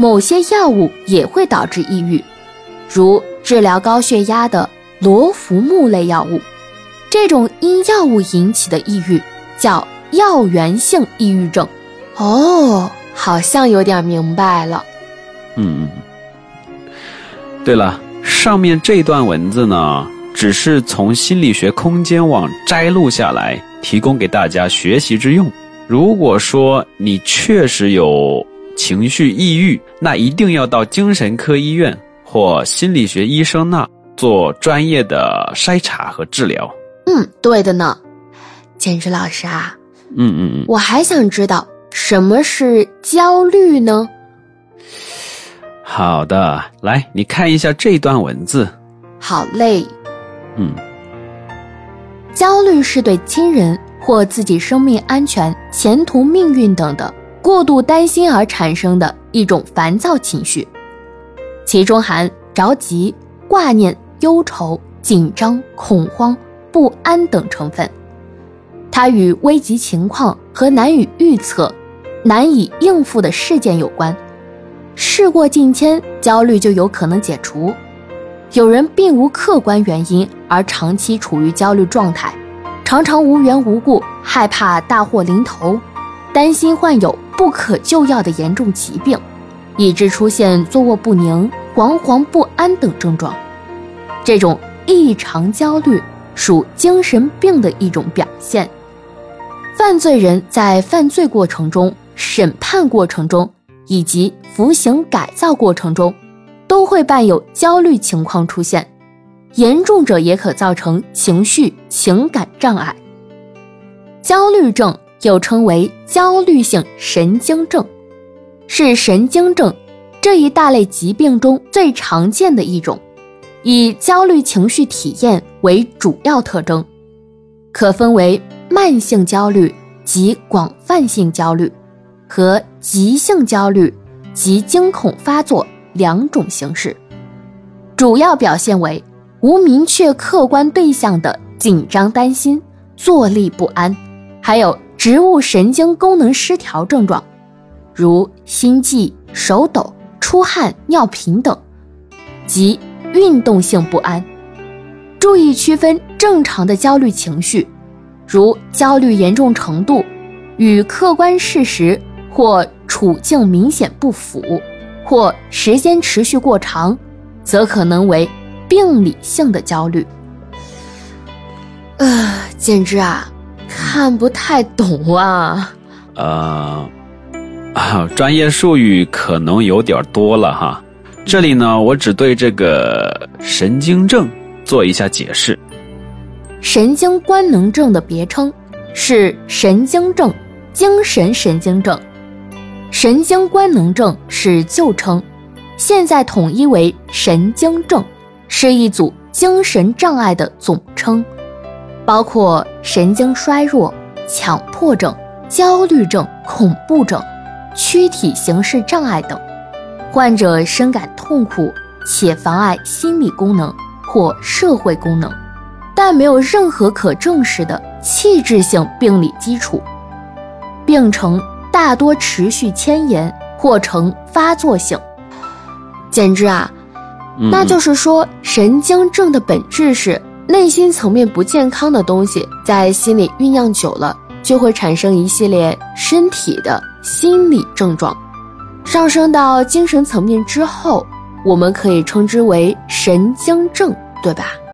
某些药物也会导致抑郁，如治疗高血压的罗浮木类药物。这种因药物引起的抑郁叫药源性抑郁症。哦，好像有点明白了。嗯，对了，上面这段文字呢，只是从心理学空间网摘录下来，提供给大家学习之用。如果说你确实有情绪抑郁，那一定要到精神科医院或心理学医生那做专业的筛查和治疗。嗯，对的呢。简直老师啊，嗯嗯嗯，我还想知道什么是焦虑呢？好的，来，你看一下这段文字。好嘞。嗯，焦虑是对亲人或自己生命安全、前途命运等的过度担心而产生的一种烦躁情绪，其中含着急、挂念、忧愁、紧张、恐慌、不安等成分。它与危急情况和难以预测、难以应付的事件有关。事过境迁，焦虑就有可能解除。有人并无客观原因而长期处于焦虑状态，常常无缘无故害怕大祸临头，担心患有不可救药的严重疾病，以致出现坐卧不宁、惶惶不安等症状。这种异常焦虑属精神病的一种表现。犯罪人在犯罪过程中、审判过程中以及服刑改造过程中。都会伴有焦虑情况出现，严重者也可造成情绪情感障碍。焦虑症又称为焦虑性神经症，是神经症这一大类疾病中最常见的一种，以焦虑情绪体验为主要特征，可分为慢性焦虑及广泛性焦虑，和急性焦虑及惊恐发作。两种形式，主要表现为无明确客观对象的紧张担心、坐立不安，还有植物神经功能失调症状，如心悸、手抖、出汗、尿频等，及运动性不安。注意区分正常的焦虑情绪，如焦虑严重程度与客观事实或处境明显不符。或时间持续过长，则可能为病理性的焦虑。呃，简直啊，看不太懂啊。呃，啊，专业术语可能有点多了哈。这里呢，我只对这个神经症做一下解释。神经官能症的别称是神经症、精神神经症。神经官能症是旧称，现在统一为神经症，是一组精神障碍的总称，包括神经衰弱、强迫症、焦虑症、恐怖症、躯体形式障碍等。患者深感痛苦且妨碍心理功能或社会功能，但没有任何可证实的器质性病理基础，病程。大多持续迁延或呈发作性，简直啊！那就是说，神经症的本质是内心层面不健康的东西在心里酝酿久了，就会产生一系列身体的心理症状，上升到精神层面之后，我们可以称之为神经症，对吧？